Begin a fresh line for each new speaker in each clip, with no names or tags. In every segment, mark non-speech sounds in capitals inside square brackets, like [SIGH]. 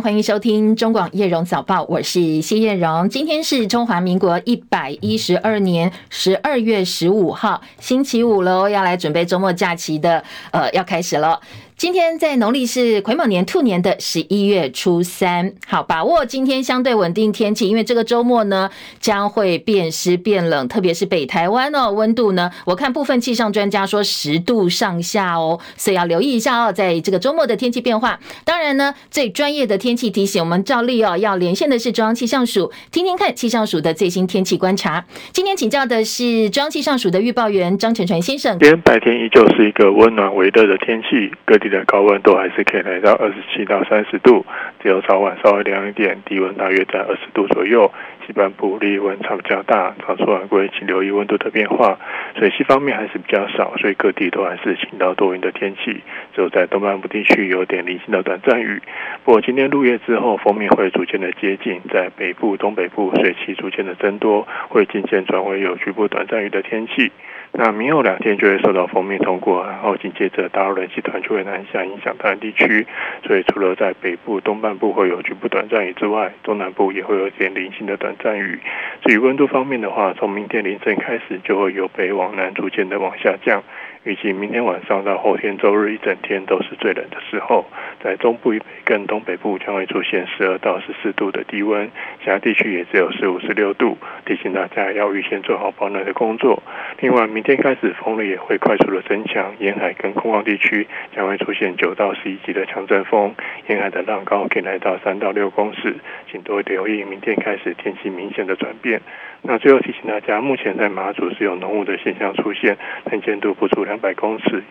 欢迎收听中广叶荣早报，我是谢叶荣。今天是中华民国一百一十二年十二月十五号，星期五喽，要来准备周末假期的，呃，要开始了。今天在农历是癸卯年兔年的十一月初三，好，把握今天相对稳定天气，因为这个周末呢将会变湿变冷，特别是北台湾哦，温度呢，我看部分气象专家说十度上下哦，所以要留意一下哦，在这个周末的天气变化。当然呢，最专业的天气提醒，我们照例哦要连线的是中央气象署，听听看气象署的最新天气观察。今天请教的是中央气象署的预报员张晨传先生。
今天白天依旧是一个温暖微热的天气，各地的高温都还是可以来到二十七到三十度，只有早晚稍微凉一点，低温大约在二十度左右。西半部日温差比较大，早出晚归，请留意温度的变化。水汽方面还是比较少，所以各地都还是晴到多云的天气。只有在东半部地区有点零星的短暂雨。不过今天入夜之后，风面会逐渐的接近，在北部、东北部水汽逐渐的增多，会渐渐转为有局部短暂雨的天气。那明后两天就会受到锋面通过，然后紧接着大陆冷气团就会南下，影响台湾地区。所以除了在北部、东半部会有局部短暂雨之外，中南部也会有点零星的短暂雨。至于温度方面的话，从明天凌晨开始就会由北往南逐渐的往下降。预计明天晚上到后天周日一整天都是最冷的时候，在中部以北跟东北部将会出现十二到十四度的低温，其他地区也只有十五、十六度，提醒大家要预先做好保暖的工作。另外，明天开始风力也会快速的增强，沿海跟空旷地区将会出现九到十一级的强阵风，沿海的浪高可以来到三到六公尺，请多留意明天开始天气明显的转变。那最后提醒大家，目前在马祖是有浓雾的现象出现，能见度不足两百公尺，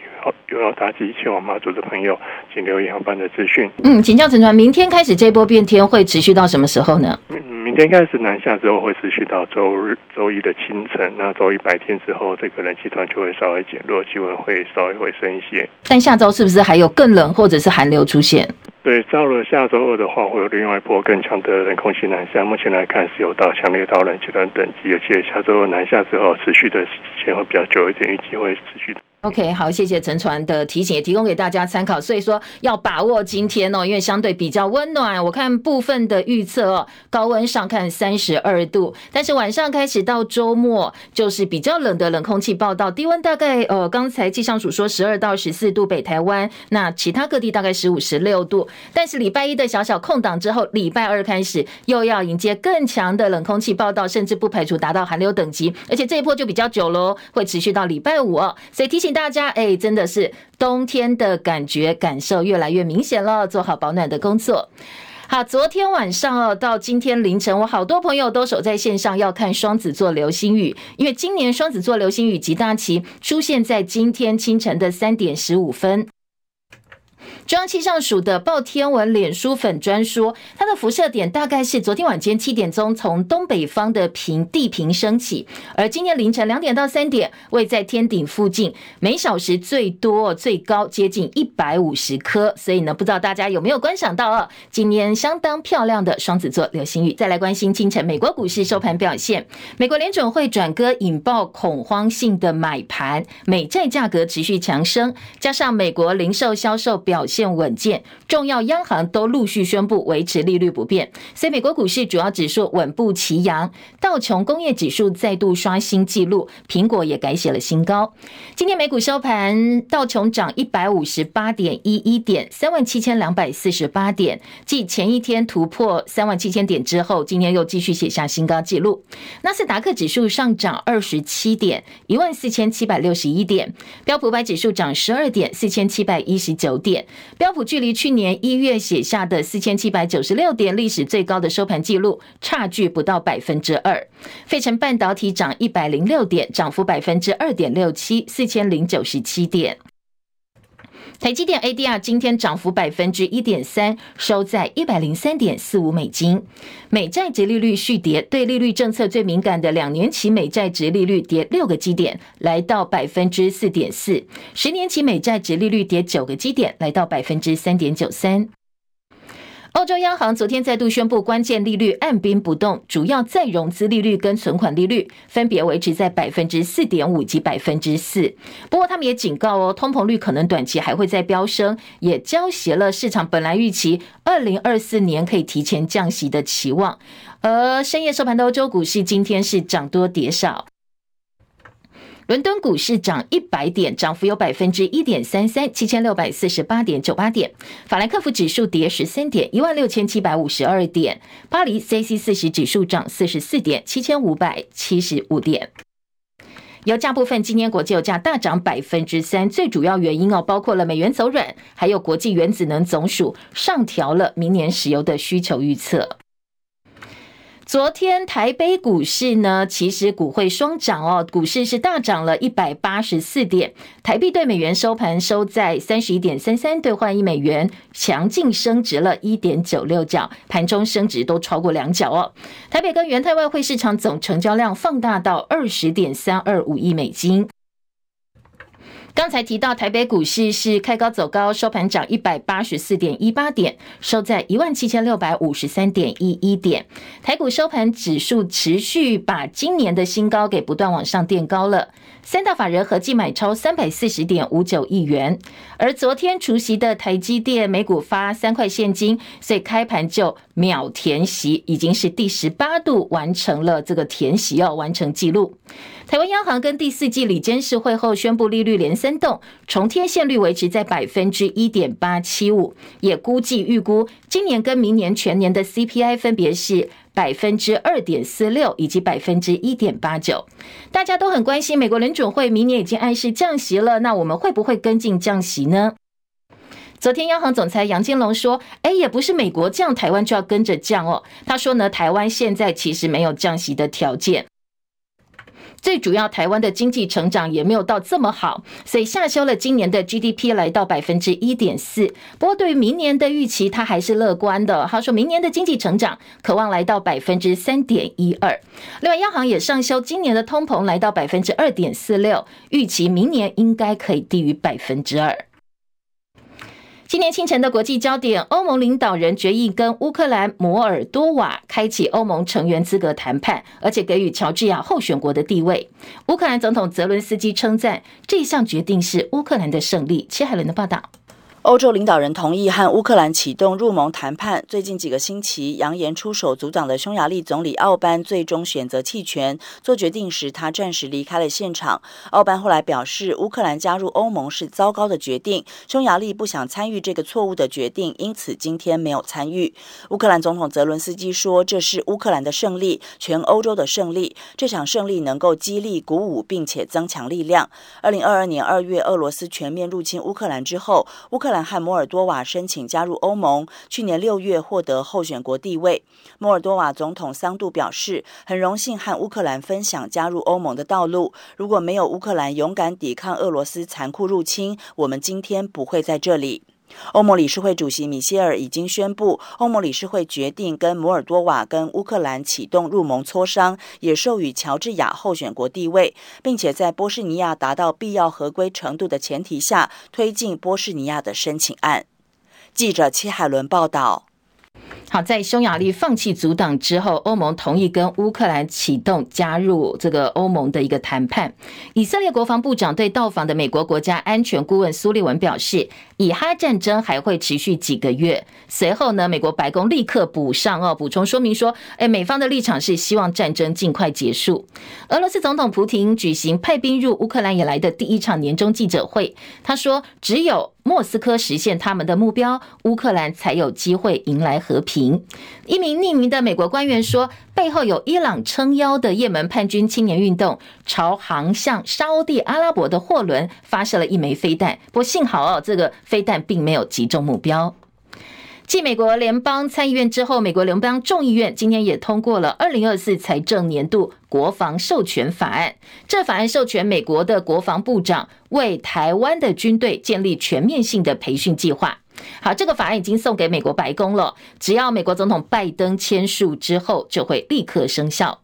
有要搭机前往马祖的朋友，请留意航班的资讯。
嗯，请教陈传，明天开始这波变天会持续到什么时候呢？
嗯，明天开始南下之后会持续到周日、周一的清晨。那周一白天之后，这个冷气团就会稍微减弱，气温会稍微回升一些。
但下周是不是还有更冷或者是寒流出现？
对，到了下周二的话，会有另外一波更强的冷空气南下。目前来看是有到强烈到冷极端等级，而且下周二南下之后，持续的时间会比较久一点，预计会持续的。
OK，好，谢谢陈传的提醒，也提供给大家参考。所以说要把握今天哦，因为相对比较温暖。我看部分的预测哦，高温上看三十二度，但是晚上开始到周末就是比较冷的冷空气报道，低温大概呃，刚才气象署说十二到十四度，北台湾，那其他各地大概十五、十六度。但是礼拜一的小小空档之后，礼拜二开始又要迎接更强的冷空气报道，甚至不排除达到寒流等级，而且这一波就比较久喽，会持续到礼拜五哦。所以提醒。大家，哎，真的是冬天的感觉感受越来越明显了，做好保暖的工作。好，昨天晚上哦，到今天凌晨，我好多朋友都守在线上要看双子座流星雨，因为今年双子座流星雨极大期出现在今天清晨的三点十五分。中央气象署的报天文脸书粉专说，它的辐射点大概是昨天晚间七点钟从东北方的平地平升起，而今天凌晨两点到三点位在天顶附近，每小时最多最高接近一百五十颗。所以呢，不知道大家有没有观赏到啊？今年相当漂亮的双子座流星雨。再来关心清晨美国股市收盘表现，美国联准会转鸽引爆恐慌性的买盘，美债价格持续强升，加上美国零售销售表现。现稳健，重要央行都陆续宣布维持利率不变，所以美国股市主要指数稳步齐扬，道琼工业指数再度刷新纪录，苹果也改写了新高。今天美股收盘，道琼涨一百五十八点一一点，三万七千两百四十八点，继前一天突破三万七千点之后，今天又继续写下新高纪录。纳斯达克指数上涨二十七点，一万四千七百六十一点，标普百指数涨十二点，四千七百一十九点。标普距离去年一月写下的四千七百九十六点历史最高的收盘记录差距不到百分之二。费城半导体涨一百零六点，涨幅百分之二点六七，四千零九十七点。台积电 ADR 今天涨幅百分之一点三，收在一百零三点四五美金。美债殖利率续跌，对利率政策最敏感的两年期美债殖利率跌六个基点，来到百分之四点四；十年期美债殖利率跌九个基点，来到百分之三点九三。欧洲央行昨天再度宣布，关键利率按兵不动，主要再融资利率跟存款利率分别维持在百分之四点五及百分之四。不过，他们也警告哦，通膨率可能短期还会再飙升，也浇熄了市场本来预期二零二四年可以提前降息的期望。而深夜收盘的欧洲股市今天是涨多跌少。伦敦股市涨一百点，涨幅有百分之一点三三，七千六百四十八点九八点。法兰克福指数跌十三点，一万六千七百五十二点。巴黎 C C 四十指数涨四十四点，七千五百七十五点。油价部分，今年国际油价大涨百分之三，最主要原因哦，包括了美元走软，还有国际原子能总署上调了明年石油的需求预测。昨天台北股市呢，其实股汇双涨哦，股市是大涨了一百八十四点，台币对美元收盘收在三十一点三三兑换一美元，强劲升值了一点九六角，盘中升值都超过两角哦。台北跟元泰外汇市场总成交量放大到二十点三二五亿美金。刚才提到台北股市是开高走高，收盘涨一百八十四点一八点，收在一万七千六百五十三点一一点。台股收盘指数持续把今年的新高给不断往上垫高了。三大法人合计买超三百四十点五九亿元，而昨天除息的台积电每股发三块现金，所以开盘就秒填息，已经是第十八度完成了这个填息，要完成记录。台湾央行跟第四季理监事会后宣布利率连三动，重贴现率维持在百分之一点八七五，也估计预估今年跟明年全年的 CPI 分别是。百分之二点四六以及百分之一点八九，大家都很关心。美国联准会明年已经暗示降息了，那我们会不会跟进降息呢？昨天央行总裁杨金龙说：“哎，也不是美国降，台湾就要跟着降哦。”他说呢，台湾现在其实没有降息的条件。最主要，台湾的经济成长也没有到这么好，所以下修了今年的 GDP 来到百分之一点四。不过，对于明年的预期，他还是乐观的。他说明年的经济成长渴望来到百分之三点一二。另外，央行也上修今年的通膨来到百分之二点四六，预期明年应该可以低于百分之二。今年清晨的国际焦点，欧盟领导人决议跟乌克兰摩尔多瓦开启欧盟成员资格谈判，而且给予乔治亚候选国的地位。乌克兰总统泽伦斯基称赞这项决定是乌克兰的胜利。切海伦的报道。
欧洲领导人同意和乌克兰启动入盟谈判。最近几个星期，扬言出手阻挡的匈牙利总理奥班最终选择弃权。做决定时，他暂时离开了现场。奥班后来表示，乌克兰加入欧盟是糟糕的决定，匈牙利不想参与这个错误的决定，因此今天没有参与。乌克兰总统泽伦斯基说：“这是乌克兰的胜利，全欧洲的胜利。这场胜利能够激励、鼓舞并且增强力量。”二零二二年二月，俄罗斯全面入侵乌克兰之后，乌克兰。和摩尔多瓦申请加入欧盟，去年六月获得候选国地位。摩尔多瓦总统桑杜表示，很荣幸和乌克兰分享加入欧盟的道路。如果没有乌克兰勇敢抵抗俄罗斯残酷入侵，我们今天不会在这里。欧盟理事会主席米歇尔已经宣布，欧盟理事会决定跟摩尔多瓦跟乌克兰启动入盟磋商，也授予乔治亚候选国地位，并且在波士尼亚达到必要合规程度的前提下，推进波士尼亚的申请案。记者齐海伦报道。
好，在匈牙利放弃阻挡之后，欧盟同意跟乌克兰启动加入这个欧盟的一个谈判。以色列国防部长对到访的美国国家安全顾问苏利文表示，以哈战争还会持续几个月。随后呢，美国白宫立刻补上哦，补充说明说，哎，美方的立场是希望战争尽快结束。俄罗斯总统普廷举行派兵入乌克兰以来的第一场年终记者会，他说，只有莫斯科实现他们的目标，乌克兰才有机会迎来和平。一名匿名的美国官员说，背后有伊朗撑腰的也门叛军青年运动，朝航向沙地阿拉伯的货轮发射了一枚飞弹。不过幸好哦，这个飞弹并没有击中目标。继美国联邦参议院之后，美国联邦众议院今天也通过了二零二四财政年度国防授权法案。这法案授权美国的国防部长为台湾的军队建立全面性的培训计划。好，这个法案已经送给美国白宫了，只要美国总统拜登签署之后，就会立刻生效。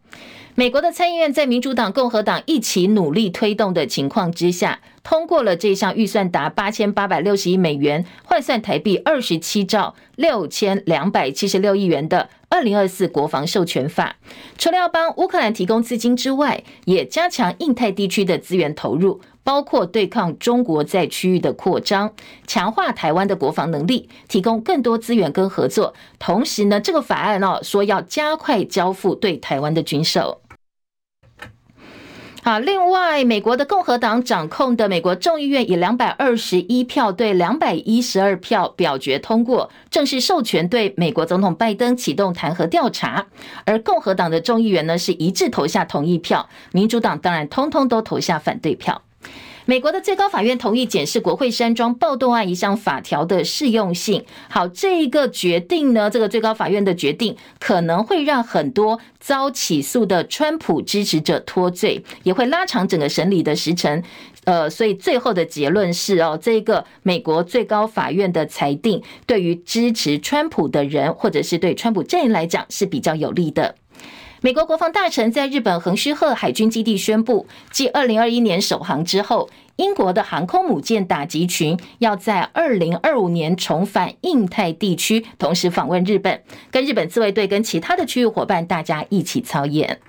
美国的参议院在民主党、共和党一起努力推动的情况之下，通过了这项预算达八千八百六十亿美元，换算台币二十七兆六千两百七十六亿元的二零二四国防授权法。除了要帮乌克兰提供资金之外，也加强印太地区的资源投入。包括对抗中国在区域的扩张，强化台湾的国防能力，提供更多资源跟合作。同时呢，这个法案哦说要加快交付对台湾的军售。好，另外，美国的共和党掌控的美国众议院以两百二十一票对两百一十二票表决通过，正式授权对美国总统拜登启动弹劾调查。而共和党的众议员呢是一致投下同意票，民主党当然通通都投下反对票。美国的最高法院同意检视国会山庄暴动案一项法条的适用性。好，这一个决定呢，这个最高法院的决定可能会让很多遭起诉的川普支持者脱罪，也会拉长整个审理的时程。呃，所以最后的结论是哦，这个美国最高法院的裁定对于支持川普的人，或者是对川普阵营来讲是比较有利的。美国国防大臣在日本横须贺海军基地宣布，继二零二一年首航之后，英国的航空母舰打击群要在二零二五年重返印太地区，同时访问日本，跟日本自卫队跟其他的区域伙伴大家一起操演。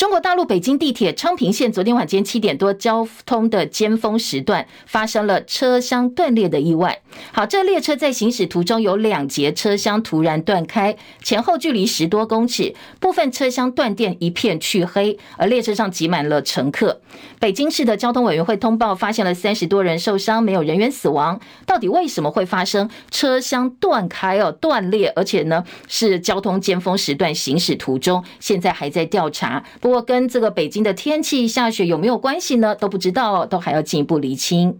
中国大陆北京地铁昌平线昨天晚间七点多交通的尖峰时段发生了车厢断裂的意外。好，这列车在行驶途中有两节车厢突然断开，前后距离十多公尺，部分车厢断电一片黢黑，而列车上挤满了乘客。北京市的交通委员会通报发现了三十多人受伤，没有人员死亡。到底为什么会发生车厢断开哦断裂，而且呢是交通尖峰时段行驶途中，现在还在调查。不过，跟这个北京的天气下雪有没有关系呢？都不知道，都还要进一步厘清。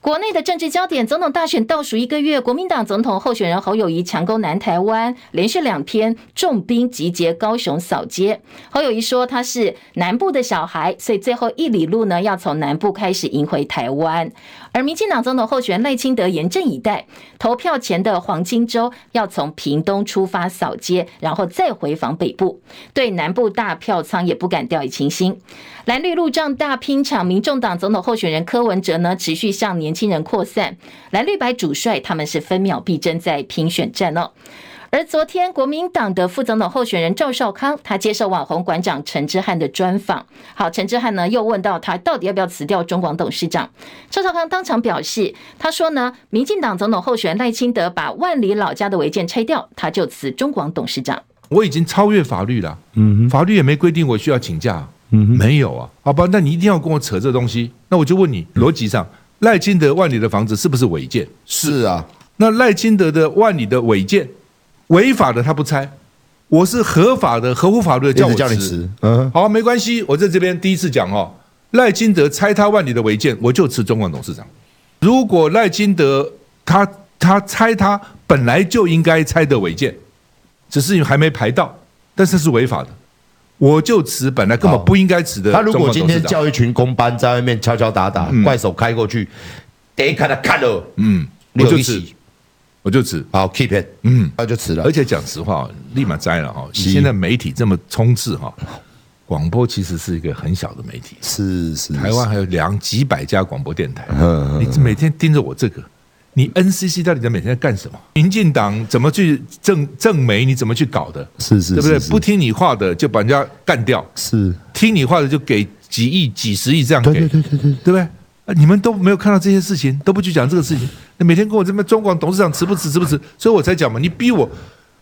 国内的政治焦点，总统大选倒数一个月，国民党总统候选人侯友谊强攻南台湾，连续两天重兵集结高雄扫街。侯友谊说他是南部的小孩，所以最后一里路呢要从南部开始迎回台湾。而民进党总统候选人赖清德严阵以待，投票前的黄金周要从屏东出发扫街，然后再回访北部，对南部大票仓也不敢掉以轻心。蓝绿路障大拼场，民众党总统候选人柯文哲呢持续向年轻人扩散，蓝绿白主帅他们是分秒必争在拼选战哦。而昨天，国民党的副总统候选人赵少康，他接受网红馆长陈之汉的专访。好，陈之汉呢又问到他到底要不要辞掉中广董事长。赵少康当场表示，他说呢，民进党总统候选人赖清德把万里老家的违建拆掉，他就辞中广董事长。
我已经超越法律了，嗯，法律也没规定我需要请假，嗯，没有啊，好吧，那你一定要跟我扯这东西。那我就问你，逻辑上，赖清德万里的房子是不是违建？
是啊，
那赖清德的万里的违建？违法的他不拆，我是合法的，合乎法律的叫我辞。嗯，好，没关系，我在这边第一次讲哦，赖金德拆他万里的违建，我就辞中广董事长。如果赖金德他他拆他本来就应该拆的违建，只是还没排到，但是是违法的，我就辞本来根本不应该辞的。
他如果今天叫一群工班在外面敲敲打打，怪手开过去，得看他看了，嗯，我就辞。我就辞，好 keep it，嗯，那就辞了。
而且讲实话，立马摘了哈。现在媒体这么充斥哈，广播其实是一个很小的媒体，
是是。
台湾还有两几百家广播电台，你每天盯着我这个，你 NCC 到底在每天在干什么？民进党怎么去政政媒？你怎么去搞的？
是是，
对不对？不听你话的就把人家干掉，
是
听你话的就给几亿、几十亿这样给，
对对对对对，
对不对？你们都没有看到这些事情，都不去讲这个事情。那每天跟我这边中广董事长辞不辞，辞不辞，所以我才讲嘛。你逼我，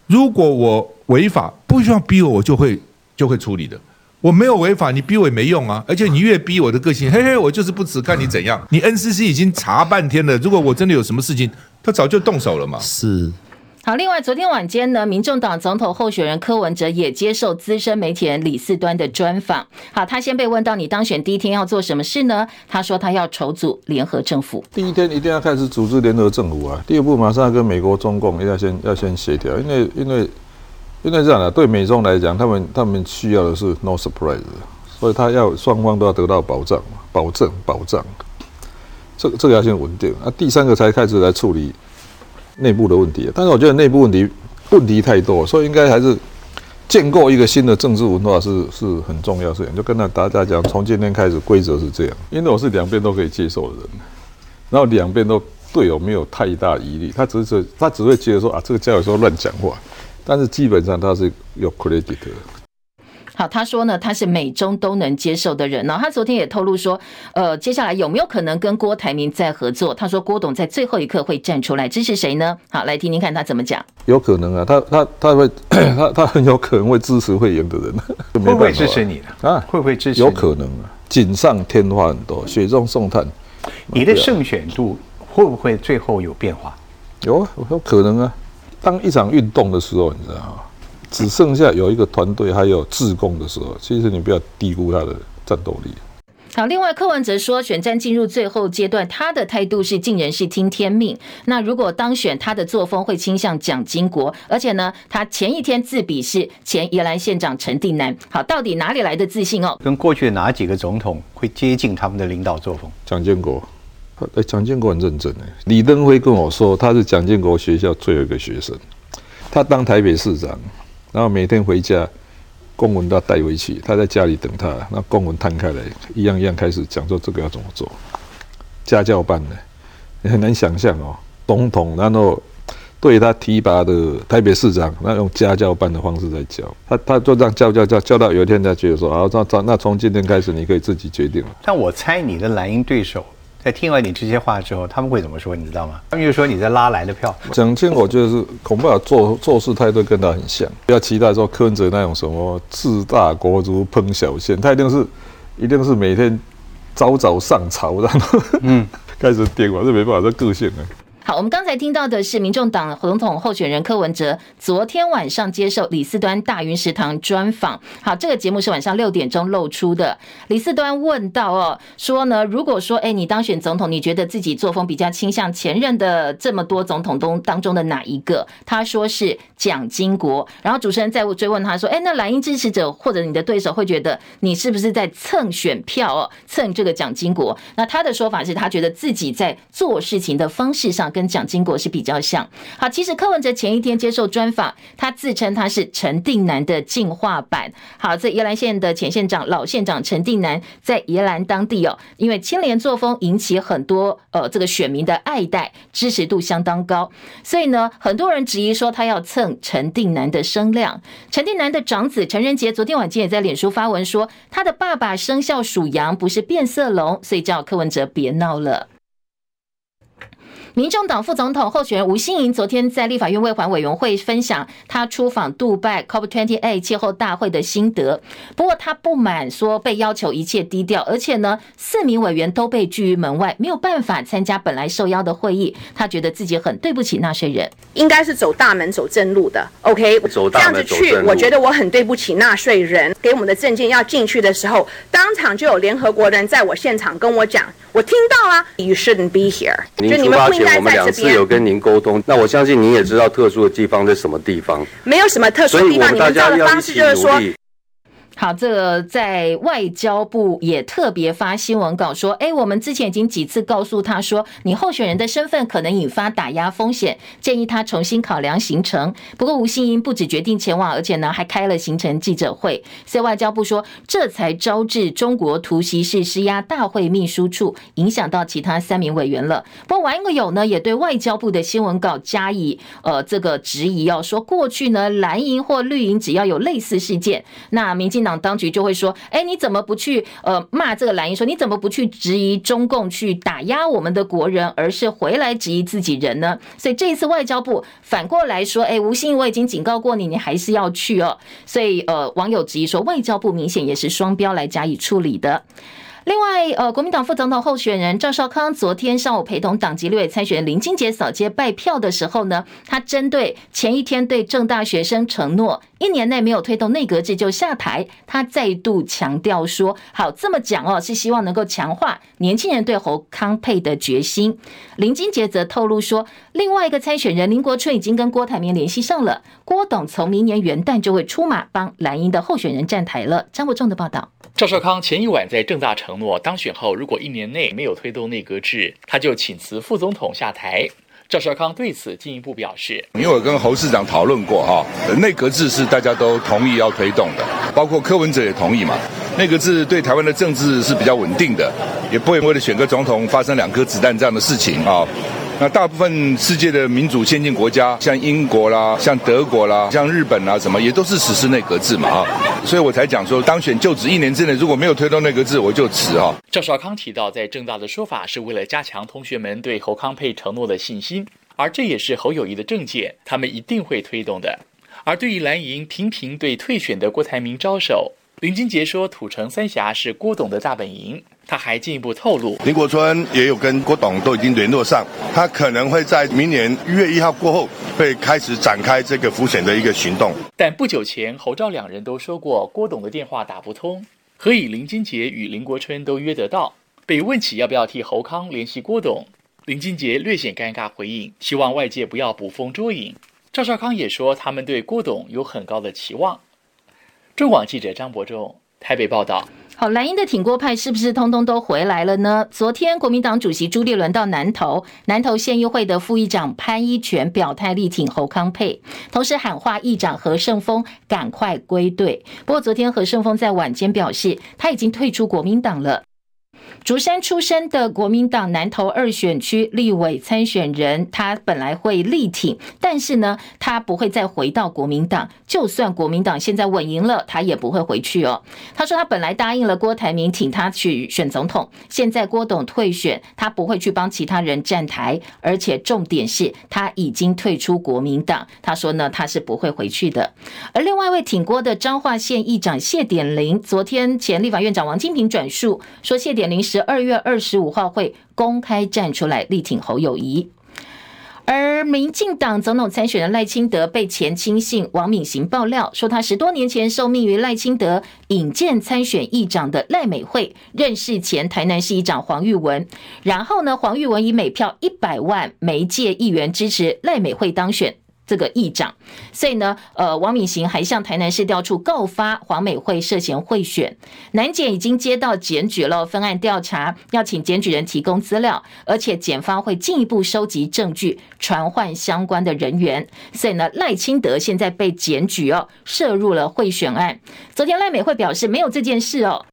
如果我违法，不需要逼我，我就会就会处理的。我没有违法，你逼我也没用啊。而且你越逼我的个性，嘿嘿，我就是不辞，看你怎样。你 NCC 已经查半天了，如果我真的有什么事情，他早就动手了嘛。
是。
好，另外昨天晚间呢，民众党总统候选人柯文哲也接受资深媒体人李四端的专访。好，他先被问到你当选第一天要做什么事呢？他说他要筹组联合政府。
第一天一定要开始组织联合政府啊！第二步马上要跟美国、中共要先要先协调，因为因为因为这样的，对美中来讲，他们他们需要的是 no surprise，所以他要双方都要得到保障，保证保障。这个这个要先稳定啊，第三个才开始来处理。内部的问题，但是我觉得内部问题问题太多，所以应该还是建构一个新的政治文化是是很重要的事情。就跟他大家讲，从今天开始规则是这样，因为我是两边都可以接受的人，然后两边都对我没有太大疑虑，他只是他只会觉得说啊，这个家有时候乱讲话，但是基本上他是有 credit 的。
好，他说呢，他是美中都能接受的人呢。他昨天也透露说，呃，接下来有没有可能跟郭台铭再合作？他说郭董在最后一刻会站出来支持谁呢？好，来听听看他怎么讲。
有可能啊，他他他会他他很有可能会支持会赢的人，
会不会支持你呢啊？会不会支持？
有可能啊，锦上添花很多，雪中送炭。
你的胜选度会不会最后有变化？
有啊，有可能啊。当一场运动的时候，你知道吗？只剩下有一个团队还有自贡的时候，其实你不要低估他的战斗力。
好，另外柯文哲说，选战进入最后阶段，他的态度是尽人事听天命。那如果当选，他的作风会倾向蒋经国，而且呢，他前一天自比是前宜兰县长陈定南。好，到底哪里来的自信哦？
跟过去的哪几个总统会接近他们的领导作风？
蒋经国，哎，蒋经国很认真哎。李登辉跟我说，他是蒋经国学校最后一个学生，他当台北市长。然后每天回家，公文都要带回去。他在家里等他，那公文摊开来，一样一样开始讲说这个要怎么做。家教班的，你很难想象哦。总统然后对他提拔的台北市长，那用家教班的方式在教他，他就这样教教教教到有一天他觉得说啊，那那从今天开始你可以自己决定了。
但我猜你的蓝营对手。在听完你这些话之后，他们会怎么说？你知道吗？他们就说你在拉来的票。
蒋经国就是恐怕做做事态度跟他很像，不要期待说柯文哲那种什么治大国如烹小鲜，他一定是一定是每天早早上朝，然后嗯 [LAUGHS] 开始点我是没办法，这个性啊。
好，我们刚才听到的是民众党总统候选人柯文哲昨天晚上接受李四端大云食堂专访。好，这个节目是晚上六点钟露出的。李四端问到哦，说呢，如果说哎，你当选总统，你觉得自己作风比较倾向前任的这么多总统中当中的哪一个？他说是蒋经国。然后主持人再追问他说，哎，那蓝营支持者或者你的对手会觉得你是不是在蹭选票哦，蹭这个蒋经国？那他的说法是他觉得自己在做事情的方式上。跟蒋经国是比较像。好，其实柯文哲前一天接受专访，他自称他是陈定南的进化版。好，在宜兰县的前县长、老县长陈定南，在宜兰当地哦，因为清廉作风引起很多呃这个选民的爱戴，支持度相当高。所以呢，很多人质疑说他要蹭陈定南的声量。陈定南的长子陈仁杰昨天晚间也在脸书发文说，他的爸爸生肖属羊，不是变色龙，所以叫柯文哲别闹了。民众党副总统候选人吴欣盈昨天在立法院卫环委员会分享他出访杜拜 COP28 气候大会的心得。不过他不满说被要求一切低调，而且呢，四名委员都被拒于门外，没有办法参加本来受邀的会议。他觉得自己很对不起纳税人，
应该是走大门走正路的。OK，
走大门走正路。
这样子去，我觉得我很对不起纳税人。给我们的证件要进去的时候，当场就有联合国人在我现场跟我讲，我听到啊，You shouldn't be here。就你们不应该。
我们两次有跟您沟通，那我相信您也知道特殊的地方在什么地方。
没有什么特殊的地方，你们照的方式就是说。
好，这个在外交部也特别发新闻稿说，哎，我们之前已经几次告诉他说，你候选人的身份可能引发打压风险，建议他重新考量行程。不过吴欣盈不止决定前往，而且呢还开了行程记者会。所以外交部说，这才招致中国突袭式施压大会秘书处，影响到其他三名委员了。不过网友呢也对外交部的新闻稿加以呃这个质疑哦，说过去呢蓝营或绿营只要有类似事件，那民进党当局就会说：“哎，你怎么不去呃骂这个蓝营？说你怎么不去质疑中共去打压我们的国人，而是回来质疑自己人呢？”所以这一次外交部反过来说：“哎，吴欣盈，我已经警告过你，你还是要去哦。”所以呃，网友质疑说，外交部明显也是双标来加以处理的。另外，呃，国民党副总统候选人赵少康昨天上午陪同党籍立委参选人林金杰扫街拜票的时候呢，他针对前一天对政大学生承诺一年内没有推动内阁制就下台，他再度强调说：“好，这么讲哦，是希望能够强化年轻人对侯康配的决心。”林金杰则透露说，另外一个参选人林国春已经跟郭台铭联系上了，郭董从明年元旦就会出马帮蓝营的候选人站台了。张国仲的报道。
赵少康前一晚在正大承诺，当选后如果一年内没有推动内阁制，他就请辞副总统下台。赵少康对此进一步表示：“
因为我跟侯市长讨论过哈，内阁制是大家都同意要推动的，包括柯文哲也同意嘛。内阁制对台湾的政治是比较稳定的，也不会为了选个总统发生两颗子弹这样的事情啊。那大部分世界的民主先进国家，像英国啦、像德国啦、像日本啦，什么也都是实施内阁制嘛啊。所以我才讲说，当选就职一年之内如果没有推动内阁制，我就辞啊。”
赵少康提到，在政大的说法是为了加强同学们对侯康配承诺的信心。而这也是侯友宜的政见，他们一定会推动的。而对于蓝营频频对退选的郭台铭招手，林金杰说土城三峡是郭董的大本营。他还进一步透露，
林国春也有跟郭董都已经联络上，他可能会在明年一月一号过后会开始展开这个浮选的一个行动。
但不久前侯赵两人都说过郭董的电话打不通，何以林金杰与林国春都约得到？被问起要不要替侯康联系郭董？林金杰略显尴尬回应，希望外界不要捕风捉影。赵少康也说，他们对郭董有很高的期望。中广记者张伯仲台北报道。
好，蓝营的挺郭派是不是通通都回来了呢？昨天国民党主席朱立伦到南投，南投县议会的副议长潘一权表态力挺侯康配，同时喊话议长何胜峰赶快归队。不过昨天何胜峰在晚间表示，他已经退出国民党了。竹山出身的国民党南投二选区立委参选人，他本来会力挺，但是呢，他不会再回到国民党。就算国民党现在稳赢了，他也不会回去哦。他说他本来答应了郭台铭挺他去选总统，现在郭董退选，他不会去帮其他人站台，而且重点是他已经退出国民党。他说呢，他是不会回去的。而另外一位挺郭的彰化县议长谢典林，昨天前立法院长王金平转述说，谢典林。十二月二十五号会公开站出来力挺侯友宜，而民进党总统参选人赖清德被前亲信王敏行爆料说，他十多年前受命于赖清德引荐参选议长的赖美惠认识前台南市议长黄玉文，然后呢，黄玉文以每票一百万媒介议员支持赖美惠当选。这个议长，所以呢，呃，王敏行还向台南市调处告发黄美惠涉嫌贿选，南检已经接到检举了，分案调查，要请检举人提供资料，而且检方会进一步收集证据，传唤相关的人员。所以呢，赖清德现在被检举哦，涉入了贿选案。昨天赖美惠表示没有这件事哦，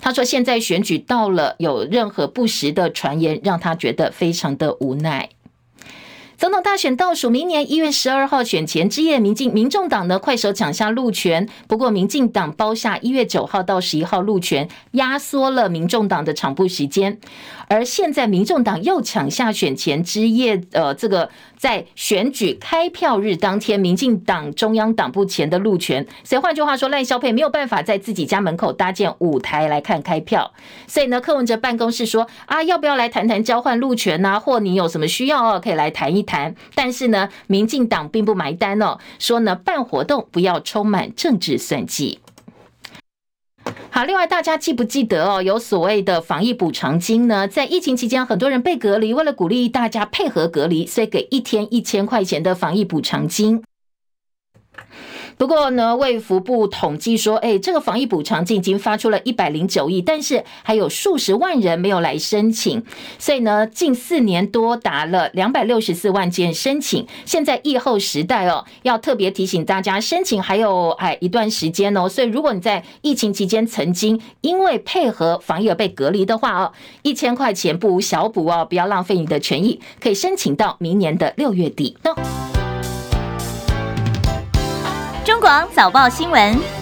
他说现在选举到了，有任何不实的传言，让他觉得非常的无奈。总统大选倒数，明年一月十二号选前之夜，民进民众党呢快手抢下路权，不过民进党包下一月九号到十一号路权，压缩了民众党的场部时间。而现在民众党又抢下选前之夜，呃，这个在选举开票日当天，民进党中央党部前的路权。所以换句话说，赖萧佩没有办法在自己家门口搭建舞台来看开票。所以呢，柯文哲办公室说啊，要不要来谈谈交换路权呐？或你有什么需要哦，可以来谈一谈。但是呢，民进党并不买单哦，说呢，办活动不要充满政治算计。好，另外大家记不记得哦？有所谓的防疫补偿金呢？在疫情期间，很多人被隔离，为了鼓励大家配合隔离，所以给一天一千块钱的防疫补偿金。不过呢，卫福部统计说，哎，这个防疫补偿金已经发出了一百零九亿，但是还有数十万人没有来申请，所以呢，近四年多达了两百六十四万件申请。现在疫后时代哦，要特别提醒大家，申请还有哎一段时间哦，所以如果你在疫情期间曾经因为配合防疫而被隔离的话哦，一千块钱不无小补哦，不要浪费你的权益，可以申请到明年的六月底。
中广早报新
闻。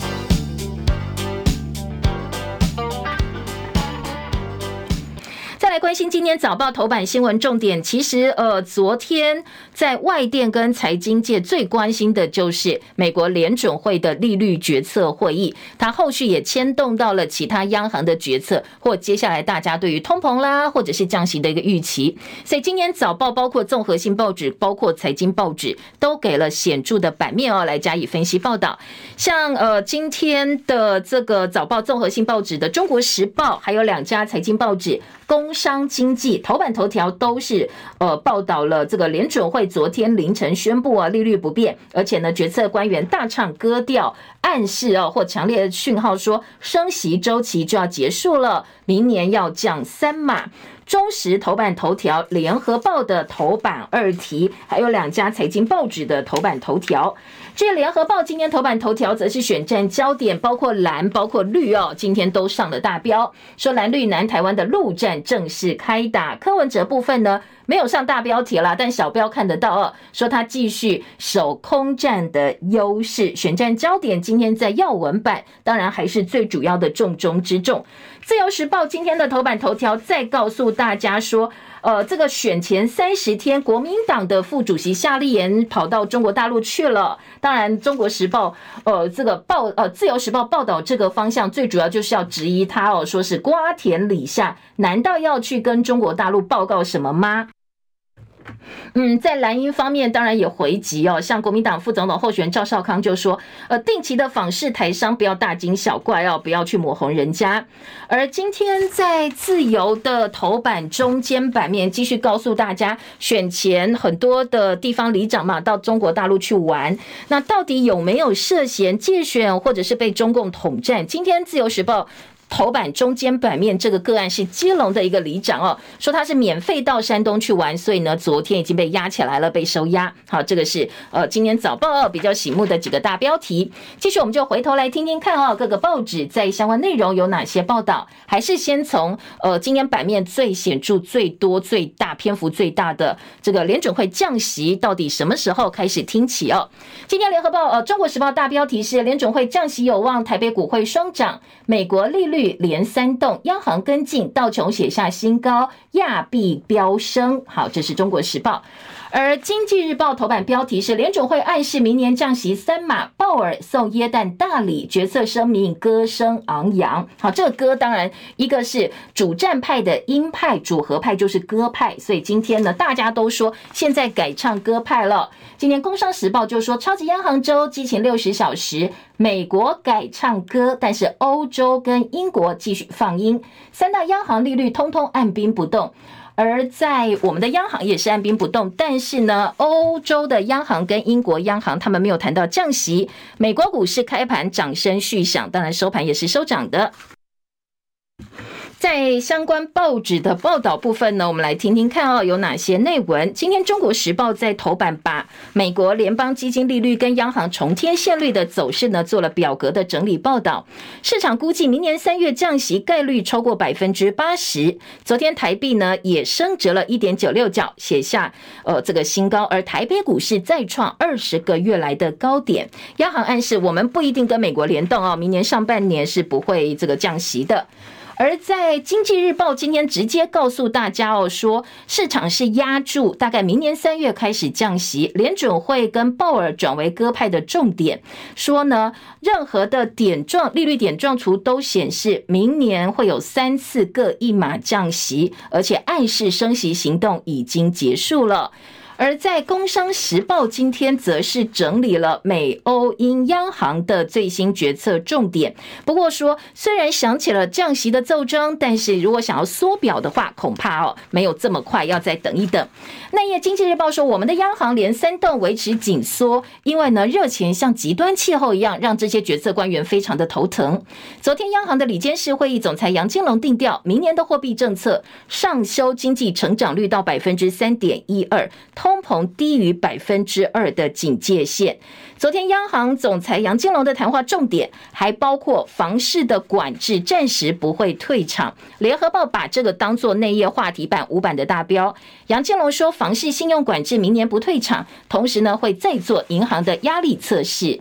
关心今天早报头版新闻重点，其实呃，昨天在外电跟财经界最关心的就是美国联准会的利率决策会议，它后续也牵动到了其他央行的决策，或接下来大家对于通膨啦，或者是降息的一个预期。所以今天早报包括综合性报纸，包括财经报纸，都给了显著的版面哦，来加以分析报道。像呃今天的这个早报综合性报纸的《中国时报》，还有两家财经报纸。工商经济头版头条都是呃报道了这个联准会昨天凌晨宣布啊利率不变，而且呢决策官员大唱歌调，暗示啊或强烈的讯号说升息周期就要结束了，明年要降三码。中时头版头条、联合报的头版二题，还有两家财经报纸的头版头条。这联合报今天头版头条则是选战焦点，包括蓝、包括绿哦，今天都上了大标，说蓝绿南台湾的陆战正式开打。柯文哲部分呢，没有上大标题啦，但小标看得到哦，说他继续守空战的优势。选战焦点今天在要闻版，当然还是最主要的重中之重。自由时报今天的头版头条再告诉大家说。呃，这个选前三十天，国民党的副主席夏立言跑到中国大陆去了。当然，《中国时报》呃，这个报呃，《自由时报》报道这个方向，最主要就是要质疑他哦，说是瓜田李下，难道要去跟中国大陆报告什么吗？嗯，在蓝营方面，当然也回击哦。像国民党副总统候选人赵少康就说：“呃，定期的访视台商，不要大惊小怪哦，不要去抹红人家。”而今天在自由的头版中间版面，继续告诉大家，选前很多的地方里长嘛，到中国大陆去玩，那到底有没有涉嫌介选，或者是被中共统战？今天自由时报。头版中间版面这个个案是基隆的一个里长哦，说他是免费到山东去玩，所以呢，昨天已经被押起来了，被收押。好，这个是呃今天早报比较醒目的几个大标题。继续，我们就回头来听听看哦，各个报纸在相关内容有哪些报道？还是先从呃今天版面最显著、最多、最大篇幅最大的这个联准会降息，到底什么时候开始听起哦？今天联合报呃中国时报大标题是联准会降息有望，台北股会双涨，美国利率。连三动，央行跟进，道琼写下新高，亚币飙升。好，这是中国时报。而经济日报头版标题是联准会暗示明年降息三码，鲍尔送耶诞大礼，决策声明歌声昂扬。好，这个歌当然一个是主战派的鹰派，主和派就是鸽派，所以今天呢，大家都说现在改唱鸽派了。今天工商时报就说超级央行周激情六十小时，美国改唱歌，但是欧洲跟英国继续放鹰，三大央行利率通通按兵不动。而在我们的央行也是按兵不动，但是呢，欧洲的央行跟英国央行他们没有谈到降息。美国股市开盘掌声续响，当然收盘也是收涨的。在相关报纸的报道部分呢，我们来听听看哦，有哪些内文。今天《中国时报》在头版把美国联邦基金利率跟央行重贴现率的走势呢做了表格的整理报道。市场估计明年三月降息概率超过百分之八十。昨天台币呢也升值了一点九六角，写下呃这个新高。而台北股市再创二十个月来的高点。央行暗示我们不一定跟美国联动哦，明年上半年是不会这个降息的。而在《经济日报》今天直接告诉大家哦，说市场是压注，大概明年三月开始降息，联准会跟鲍尔转为鸽派的重点。说呢，任何的点状利率点状图都显示明年会有三次各一码降息，而且暗示升息行动已经结束了。而在《工商时报》今天则是整理了美欧英央行的最新决策重点。不过说，虽然响起了降息的奏章，但是如果想要缩表的话，恐怕哦没有这么快，要再等一等。那页《经济日报》说，我们的央行连三动维持紧缩，因为呢热钱像极端气候一样，让这些决策官员非常的头疼。昨天央行的理监事会议总裁杨金龙定调，明年的货币政策上修经济成长率到百分之三点一二。通通膨低于百分之二的警戒线。昨天央行总裁杨金龙的谈话重点还包括房市的管制暂时不会退场。联合报把这个当作内页话题版五版的大标。杨金龙说，房市信用管制明年不退场，同时呢会再做银行的压力测试。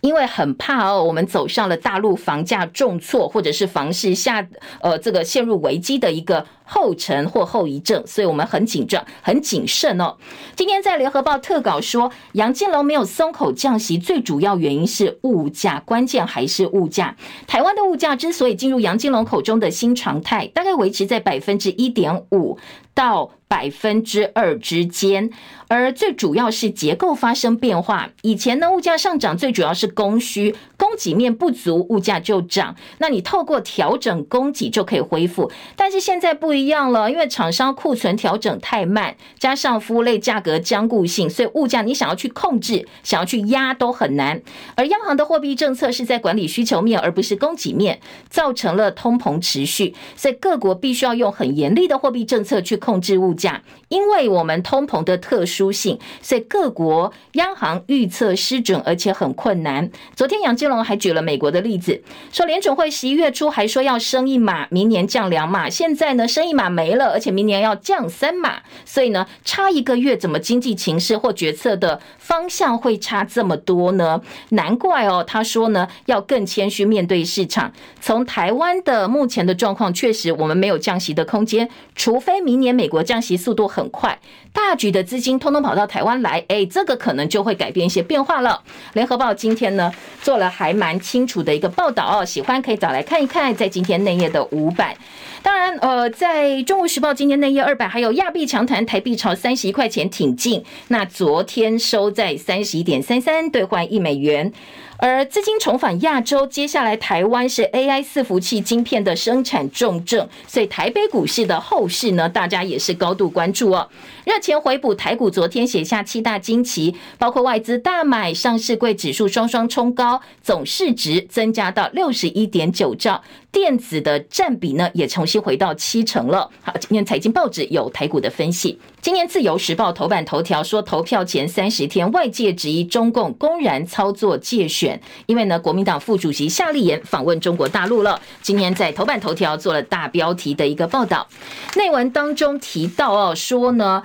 因为很怕哦，我们走上了大陆房价重挫，或者是房市下呃这个陷入危机的一个后尘或后遗症，所以我们很紧张、很谨慎哦。今天在联合报特稿说，杨金龙没有松口降息，最主要原因是物价，关键还是物价。台湾的物价之所以进入杨金龙口中的新常态，大概维持在百分之一点五到百分之二之间，而最主要是结构发生变化。以前呢，物价上涨最主要是供需，供给面不足，物价就涨。那你透过调整供给就可以恢复，但是现在不一一样了，因为厂商库存调整太慢，加上服务类价格僵固性，所以物价你想要去控制、想要去压都很难。而央行的货币政策是在管理需求面，而不是供给面，造成了通膨持续，所以各国必须要用很严厉的货币政策去控制物价。因为我们通膨的特殊性，所以各国央行预测失准，而且很困难。昨天杨金龙还举了美国的例子，说联准会十一月初还说要升一码，明年降两码，现在呢升一码没了，而且明年要降三码，所以呢差一个月，怎么经济情势或决策的方向会差这么多呢？难怪哦，他说呢要更谦虚面对市场。从台湾的目前的状况，确实我们没有降息的空间，除非明年美国降息速度很快。大举的资金通通跑到台湾来，哎，这个可能就会改变一些变化了。联合报今天呢做了还蛮清楚的一个报道哦，喜欢可以找来看一看，在今天内页的五版。当然，呃，在中国时报今天内页二版，还有亚币强弹，台币朝三十一块钱挺进，那昨天收在三十一点三三兑换一美元。而资金重返亚洲，接下来台湾是 AI 伺服器晶片的生产重镇，所以台北股市的后市呢，大家也是高度关注哦。热钱回补台股，昨天写下七大惊奇，包括外资大买，上市柜指数双双冲高，总市值增加到六十一点九兆，电子的占比呢也重新回到七成了。好，今天财经报纸有台股的分析。今年自由时报头版头条说，投票前三十天，外界质疑中共公然操作借选，因为呢，国民党副主席夏立言访问中国大陆了。今天在头版头条做了大标题的一个报道，内文当中提到哦，说呢，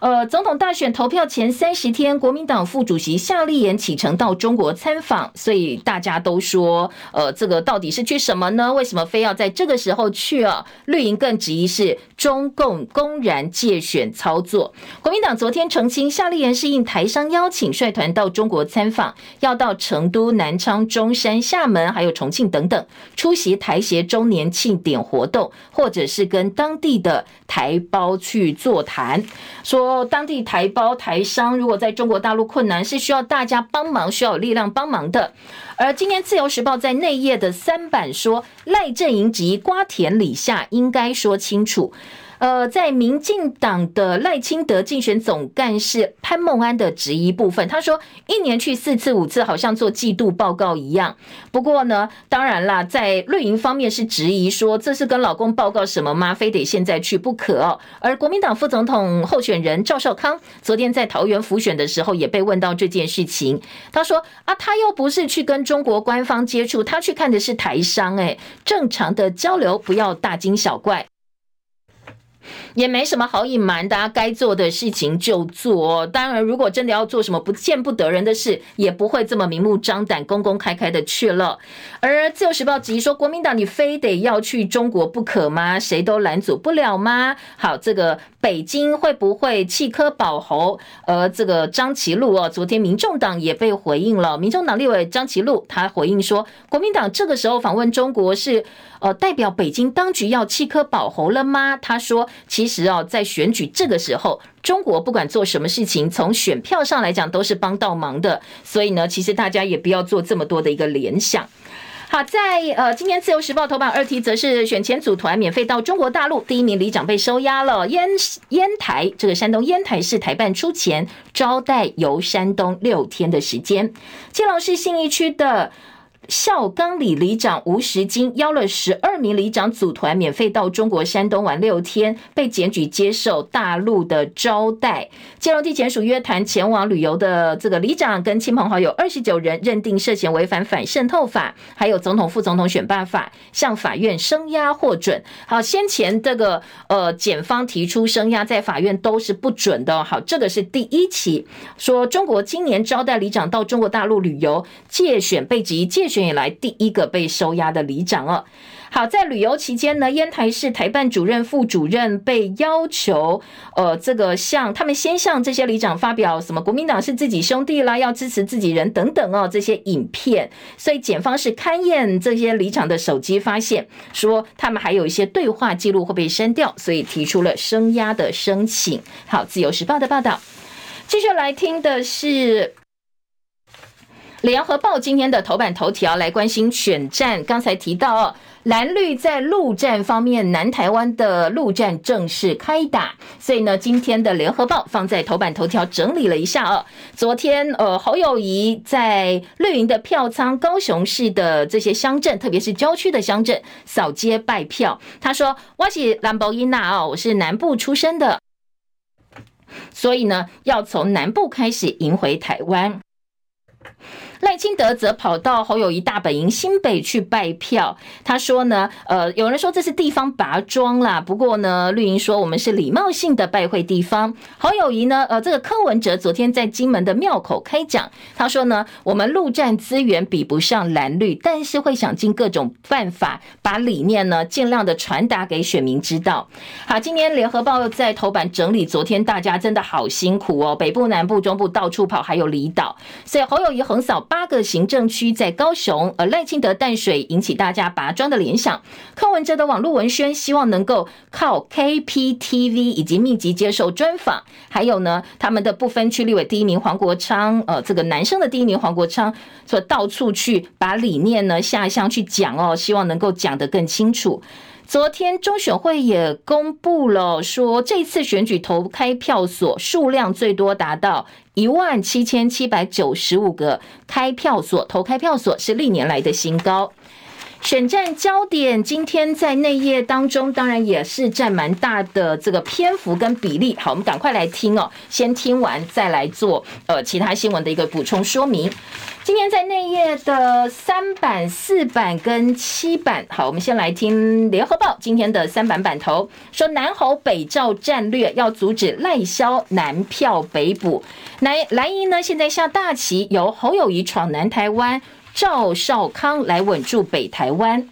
呃，总统大选投票前三十天，国民党副主席夏立言启程到中国参访，所以大家都说，呃，这个到底是去什么呢？为什么非要在这个时候去啊？绿营更质疑是中共公然借选操作。国民党昨天澄清，夏立言是应台商邀请率团到中国参访，要到成都、南昌、中山、厦门还有重庆等等出席台协周年庆典活动，或者是跟当地的台胞去座谈。说当地台胞台商如果在中国大陆困难，是需要大家帮忙，需要有力量帮忙的。而今天自由时报在内页的三版说，赖阵营及瓜田李下应该说清楚。呃，在民进党的赖清德竞选总干事潘孟安的质疑部分，他说一年去四次五次，好像做季度报告一样。不过呢，当然啦，在绿营方面是质疑说，这是跟老公报告什么吗？非得现在去不可。而国民党副总统候选人赵少康昨天在桃园辅选的时候，也被问到这件事情，他说啊，他又不是去跟中国官方接触，他去看的是台商，诶，正常的交流，不要大惊小怪。也没什么好隐瞒的，该做的事情就做。当然，如果真的要做什么不见不得人的事，也不会这么明目张胆、公公开开的去了。而自由时报质疑说，国民党你非得要去中国不可吗？谁都拦阻不了吗？好，这个北京会不会弃科保侯？而这个张其禄哦，昨天民众党也被回应了。民众党立委张其禄他回应说，国民党这个时候访问中国是。呃，代表北京当局要弃科保侯了吗？他说，其实哦，在选举这个时候，中国不管做什么事情，从选票上来讲都是帮到忙的。所以呢，其实大家也不要做这么多的一个联想。好，在呃，今天自由时报头版二题则是选前组团免费到中国大陆，第一名里长被收押了。烟烟台这个山东烟台市台办出钱招待游山东六天的时间。基隆市信义区的。孝岗里里长吴时金邀了十二名里长组团免费到中国山东玩六天，被检举接受大陆的招待。基隆地检署约谈前往旅游的这个里长跟亲朋好友二十九人，认定涉嫌违反反渗透法，还有总统副总统选办法，向法院声押获准。好，先前这个呃检方提出声押，在法院都是不准的。好，这个是第一起说中国今年招待里长到中国大陆旅游借选被及借选。选以来第一个被收押的里长哦，好，在旅游期间呢，烟台市台办主任、副主任被要求，呃，这个向他们先向这些里长发表什么国民党是自己兄弟啦，要支持自己人等等哦，这些影片，所以检方是勘验这些里长的手机，发现说他们还有一些对话记录会被删掉，所以提出了声押的申请。好，自由时报的报道，继续来听的是。联合报今天的头版头条来关心选战，刚才提到哦，蓝绿在陆战方面，南台湾的陆战正式开打，所以呢，今天的联合报放在头版头条整理了一下哦。昨天呃，侯友宜在绿营的票仓，高雄市的这些乡镇，特别是郊区的乡镇扫街拜票。他说：“我是兰博伊娜哦，我是南部出生的，所以呢，要从南部开始赢回台湾。”赖清德则跑到侯友谊大本营新北去拜票。他说呢，呃，有人说这是地方拔庄啦，不过呢，绿营说我们是礼貌性的拜会地方。侯友谊呢，呃，这个柯文哲昨天在金门的庙口开讲，他说呢，我们陆战资源比不上蓝绿，但是会想尽各种办法把理念呢尽量的传达给选民知道。好，今天联合报在头版整理，昨天大家真的好辛苦哦，北部、南部、中部到处跑，还有离岛，所以侯友谊横扫。八个行政区在高雄，而赖清德淡水引起大家拔庄的联想。柯文哲的网络文宣希望能够靠 KPTV 以及密集接受专访，还有呢，他们的不分区立委第一名黄国昌，呃，这个男生的第一名黄国昌，所到处去把理念呢下乡去讲哦，希望能够讲得更清楚。昨天中选会也公布了，说这次选举投开票所数量最多达到一万七千七百九十五个开票所，投开票所是历年来的新高。选战焦点今天在内页当中，当然也是占蛮大的这个篇幅跟比例。好，我们赶快来听哦，先听完再来做呃其他新闻的一个补充说明。今天在内页的三版、四版跟七版，好，我们先来听联合报今天的三版版头，说南侯北赵战略要阻止赖萧南票北补，来蓝营呢现在下大棋，由侯友谊闯南台湾。赵少康来稳住北台湾，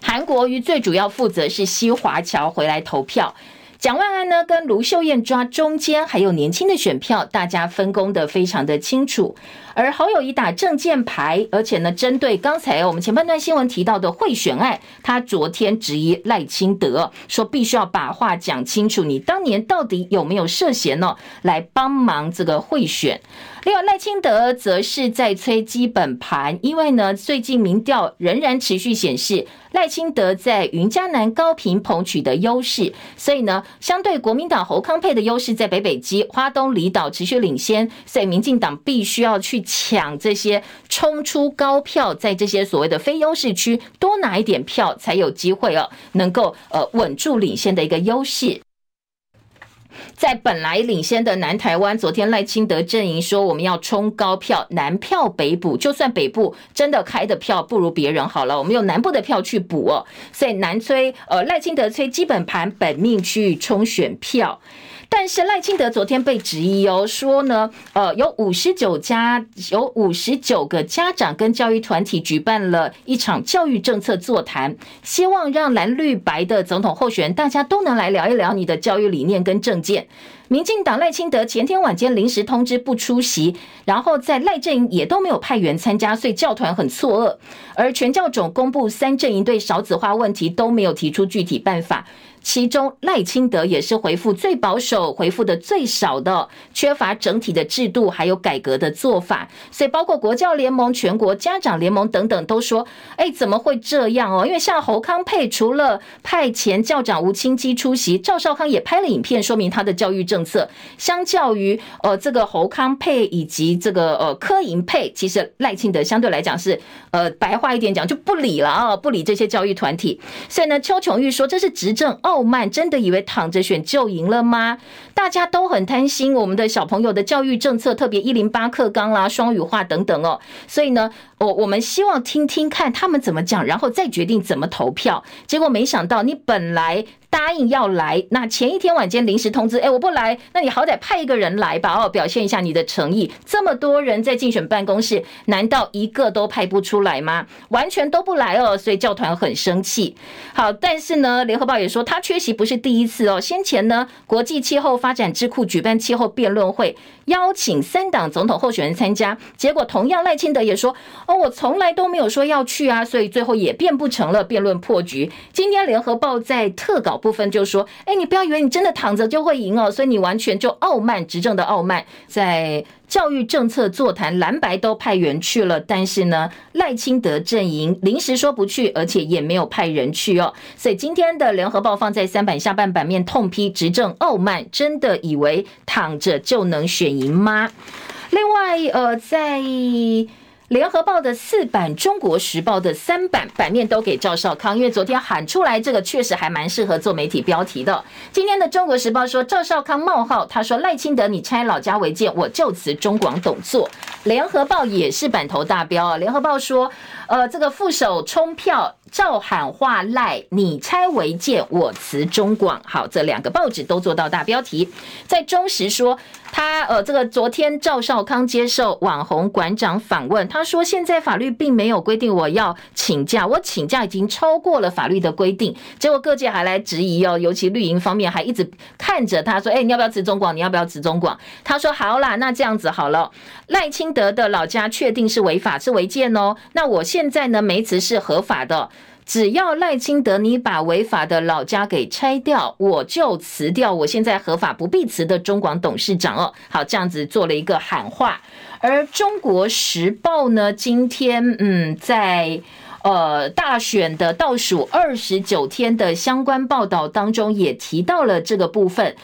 韩国瑜最主要负责是西华侨回来投票，蒋万安呢跟卢秀燕抓中间，还有年轻的选票，大家分工得非常的清楚。而侯友谊打证件牌，而且呢，针对刚才我们前半段新闻提到的贿选案，他昨天质疑赖清德，说必须要把话讲清楚，你当年到底有没有涉嫌呢？来帮忙这个贿选。另外，赖清德则是在催基本盘，因为呢，最近民调仍然持续显示赖清德在云嘉南高屏澎取得优势，所以呢，相对国民党侯康配的优势在北北基、花东离岛持续领先，所以民进党必须要去抢这些冲出高票，在这些所谓的非优势区多拿一点票，才有机会哦，能够呃稳住领先的一个优势。在本来领先的南台湾，昨天赖清德阵营说我们要冲高票，南票北补，就算北部真的开的票不如别人好了，我们用南部的票去补哦。所以南催呃赖清德催基本盘本命区域冲选票。但是赖清德昨天被质疑哦，说呢，呃，有五十九家，有五十九个家长跟教育团体举办了一场教育政策座谈，希望让蓝绿白的总统候选人大家都能来聊一聊你的教育理念跟政见。民进党赖清德前天晚间临时通知不出席，然后在赖阵营也都没有派员参加，所以教团很错愕。而全教总公布三阵营对少子化问题都没有提出具体办法。其中赖清德也是回复最保守、回复的最少的，缺乏整体的制度还有改革的做法，所以包括国教联盟、全国家长联盟等等都说：“哎，怎么会这样哦？因为像侯康配除了派前校长吴清基出席，赵少康也拍了影片说明他的教育政策。相较于呃这个侯康配以及这个呃柯银佩，其实赖清德相对来讲是呃白话一点讲就不理了啊，不理这些教育团体。所以呢，邱琼玉说这是执政哦。傲慢，真的以为躺着选就赢了吗？大家都很贪心我们的小朋友的教育政策，特别一零八课纲啦、双语化等等哦。所以呢，我我们希望听听看他们怎么讲，然后再决定怎么投票。结果没想到，你本来。答应要来，那前一天晚间临时通知，哎，我不来，那你好歹派一个人来吧，哦，表现一下你的诚意。这么多人在竞选办公室，难道一个都派不出来吗？完全都不来哦，所以教团很生气。好，但是呢，联合报也说他缺席不是第一次哦，先前呢，国际气候发展智库举办气候辩论会，邀请三党总统候选人参加，结果同样赖清德也说，哦，我从来都没有说要去啊，所以最后也变不成了辩论破局。今天联合报在特稿。部分就说，哎，你不要以为你真的躺着就会赢哦，所以你完全就傲慢执政的傲慢，在教育政策座谈，蓝白都派员去了，但是呢，赖清德阵营临时说不去，而且也没有派人去哦，所以今天的联合报放在三版下半版面痛批执政傲慢，真的以为躺着就能选赢吗？另外，呃，在。联合报的四版，中国时报的三版版面都给赵少康，因为昨天喊出来这个确实还蛮适合做媒体标题的。今天的中国时报说赵少康冒号，他说赖清德你拆老家违建，我就辞中广董座。联合报也是版头大标啊，联合报说，呃，这个副手冲票。照喊话赖，你拆违建，我辞中广。好，这两个报纸都做到大标题。在中时说，他呃，这个昨天赵少康接受网红馆长访问，他说现在法律并没有规定我要请假，我请假已经超过了法律的规定。结果各界还来质疑哦，尤其绿营方面还一直看着他说，哎，你要不要辞中广？你要不要辞中广？他说好啦，那这样子好了，赖清德的老家确定是违法，是违建哦。那我现在呢，没辞是合法的。只要赖清德你把违法的老家给拆掉，我就辞掉我现在合法不必辞的中广董事长哦。好，这样子做了一个喊话。而中国时报呢，今天嗯，在呃大选的倒数二十九天的相关报道当中，也提到了这个部分。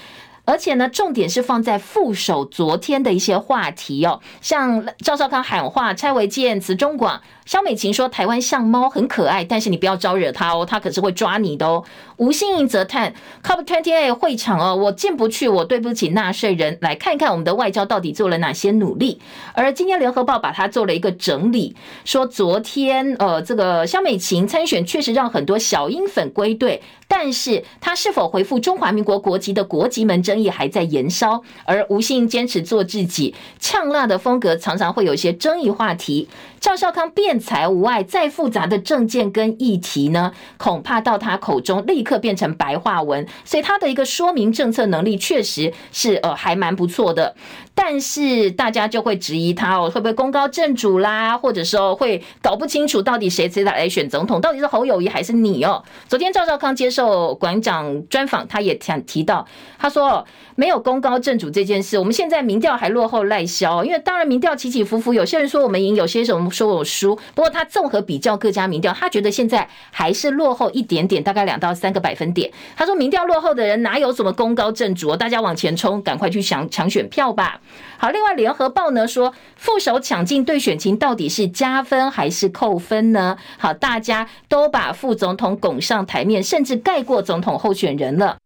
而且呢，重点是放在副手昨天的一些话题哦，像赵少康喊话拆违建辞中广。萧美琴说：“台湾像猫，很可爱，但是你不要招惹它哦，它可是会抓你的哦。”吴欣盈则叹：“COP28 会场哦，我进不去，我对不起纳税人。来看看我们的外交到底做了哪些努力。”而今天联合报把它做了一个整理，说昨天呃，这个萧美琴参选确实让很多小英粉归队，但是他是否回复中华民国国籍的国籍门争议还在延烧。而吴欣盈坚持做自己，呛辣的风格常常会有一些争议话题。赵少康辩才无碍，再复杂的证件跟议题呢，恐怕到他口中立刻变成白话文，所以他的一个说明政策能力确实是呃还蛮不错的。但是大家就会质疑他哦，会不会功高震主啦，或者说会搞不清楚到底谁谁来选总统，到底是侯友谊还是你哦？昨天赵少康接受馆长专访，他也想提到，他说没有功高震主这件事，我们现在民调还落后赖萧，因为当然民调起起伏伏，有些人说我们赢，有些人说我们输。不过他综合比较各家民调，他觉得现在还是落后一点点，大概两到三个百分点。他说民调落后的人哪有什么功高震主？哦大家往前冲，赶快去抢抢选票吧。好，另外联合报呢说，副手抢镜对选情到底是加分还是扣分呢？好，大家都把副总统拱上台面，甚至盖过总统候选人了。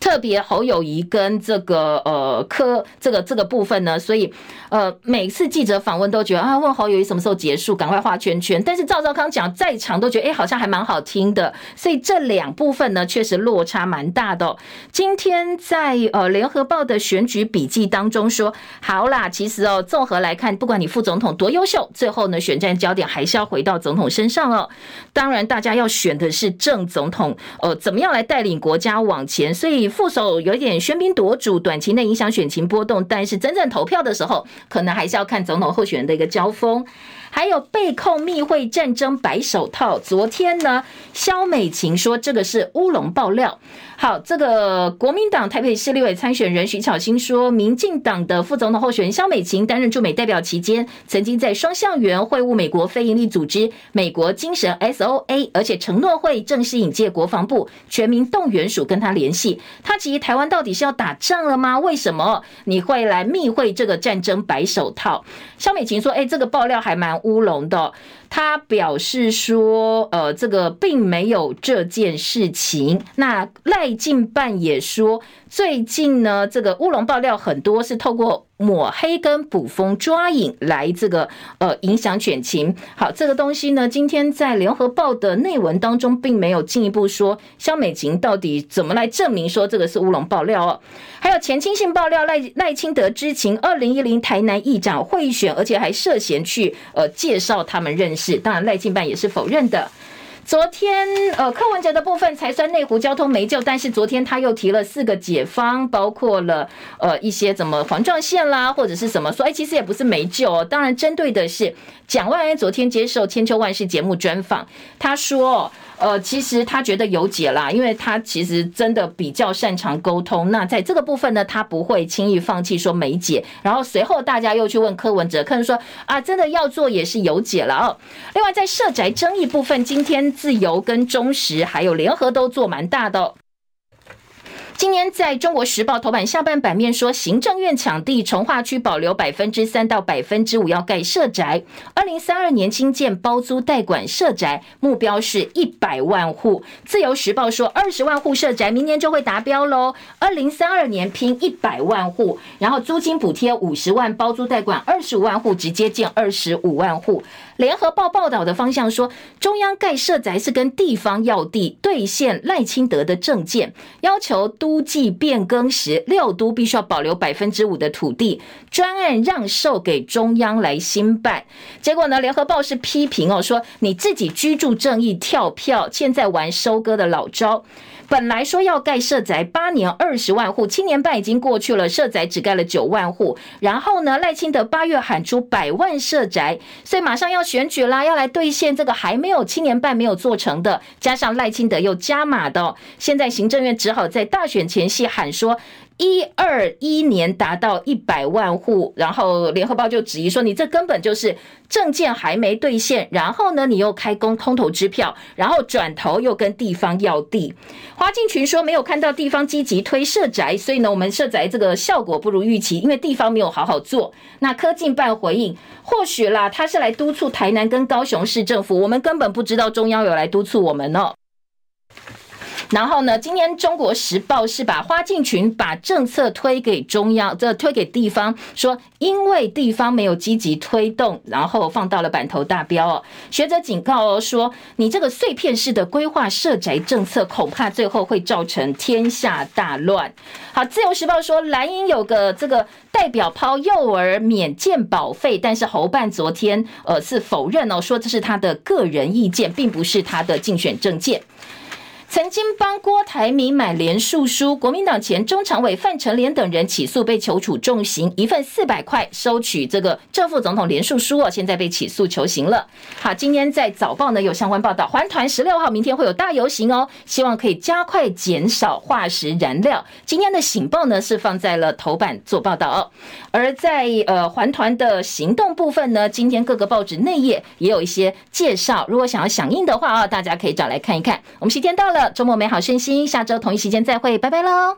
特别侯友谊跟这个呃科这个这个部分呢，所以呃每次记者访问都觉得啊，问侯友谊什么时候结束，赶快画圈圈。但是赵少康讲再长都觉得哎，好像还蛮好听的。所以这两部分呢，确实落差蛮大的。今天在呃联合报的选举笔记当中说，好啦，其实哦综合来看，不管你副总统多优秀，最后呢选战焦点还是要回到总统身上哦。当然，大家要选的是正总统，呃，怎么样来带领国家往前？所以副手有点喧宾夺主，短期内影响选情波动，但是真正投票的时候，可能还是要看总统候选人的一个交锋。还有被控密会战争白手套，昨天呢，萧美琴说这个是乌龙爆料。好，这个国民党台北市立委参选人徐巧芯说，民进党的副总统候选人萧美琴担任驻美代表期间，曾经在双向园会晤美国非营利组织美国精神 SOA，而且承诺会正式引介国防部全民动员署跟他联系。他质疑台湾到底是要打仗了吗？为什么你会来密会这个战争白手套？萧美琴说，哎，这个爆料还蛮乌龙的。他表示说，呃，这个并没有这件事情。那赖进办也说，最近呢，这个乌龙爆料很多是透过。抹黑跟捕风抓影来这个呃影响选情。好，这个东西呢，今天在联合报的内文当中并没有进一步说萧美琴到底怎么来证明说这个是乌龙爆料哦。还有前亲信爆料赖赖清德知情，二零一零台南议长贿选，而且还涉嫌去呃介绍他们认是。当然赖进办也是否认的。昨天，呃，柯文哲的部分才算内湖交通没救，但是昨天他又提了四个解方，包括了呃一些怎么环状线啦，或者是什么说，哎，其实也不是没救哦。当然，针对的是蒋万安昨天接受《千秋万世》节目专访，他说。呃，其实他觉得有解啦，因为他其实真的比较擅长沟通。那在这个部分呢，他不会轻易放弃说没解。然后随后大家又去问柯文哲，柯文说啊，真的要做也是有解了哦。另外在社宅争议部分，今天自由跟中时还有联合都做蛮大的哦。今年在中国时报头版下半版面说，行政院抢地，重划区保留百分之三到百分之五要盖社宅，二零三二年新建包租代管社宅，目标是一百万户。自由时报说，二十万户社宅明年就会达标喽，二零三二年拼一百万户，然后租金补贴五十万，包租代管二十五万户，直接建二十五万户。联合报报道的方向说，中央盖社宅是跟地方要地，兑现赖清德的政见，要求都计变更时，六都必须要保留百分之五的土地，专案让售给中央来兴办。结果呢，联合报是批评哦，说你自己居住正义跳票，现在玩收割的老招。本来说要盖社宅八年二十万户，七年半已经过去了，社宅只盖了九万户。然后呢，赖清德八月喊出百万社宅，所以马上要选举啦，要来兑现这个还没有七年半没有做成的。加上赖清德又加码的，现在行政院只好在大选前夕喊说。一二一年达到一百万户，然后联合报就质疑说，你这根本就是证件还没兑现，然后呢，你又开工空头支票，然后转头又跟地方要地。花敬群说没有看到地方积极推社宅，所以呢，我们社宅这个效果不如预期，因为地方没有好好做。那柯建办回应，或许啦，他是来督促台南跟高雄市政府，我们根本不知道中央有来督促我们哦。然后呢，今天《中国时报》是把花敬群把政策推给中央，这推给地方，说因为地方没有积极推动，然后放到了板头大标哦。学者警告哦，说你这个碎片式的规划设宅政策，恐怕最后会造成天下大乱。好，《自由时报》说蓝营有个这个代表抛幼儿免健保费，但是侯办昨天呃是否认哦，说这是他的个人意见，并不是他的竞选政见。曾经帮郭台铭买连署书，国民党前中常委范成廉等人起诉，被求处重刑，一份四百块收取这个正副总统连署书哦，现在被起诉求刑了。好，今天在早报呢有相关报道，环团十六号明天会有大游行哦，希望可以加快减少化石燃料。今天的醒报呢是放在了头版做报道哦，而在呃环团的行动部分呢，今天各个报纸内页也有一些介绍，如果想要响应的话啊，大家可以找来看一看。我们时间到了了。周末美好身心，下周同一时间再会，拜拜喽。